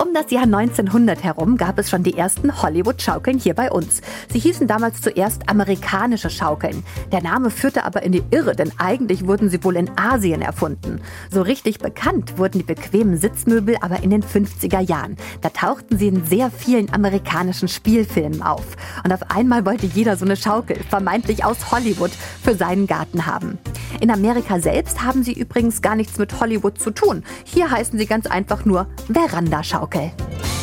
Um das Jahr 1900 herum gab es schon die ersten Hollywood-Schaukeln hier bei uns. Sie hießen damals zuerst amerikanische Schaukeln. Der Name führte aber in die Irre, denn eigentlich wurden sie wohl in Asien erfunden. So richtig bekannt wurden die bequemen Sitzmöbel aber in den 50er Jahren. Da tauchten sie in sehr vielen amerikanischen Spielfilmen auf. Und auf einmal wollte jeder so eine Schaukel, vermeintlich aus Hollywood, für seinen Garten haben. In Amerika selbst haben sie übrigens gar nichts mit Hollywood zu tun. Hier heißen sie ganz einfach nur Verandaschaukel.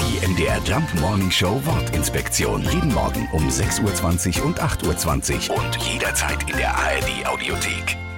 Die MDR Jump Morning Show Wortinspektion. Jeden Morgen um 6.20 Uhr und 8.20 Uhr und jederzeit in der ARD Audiothek.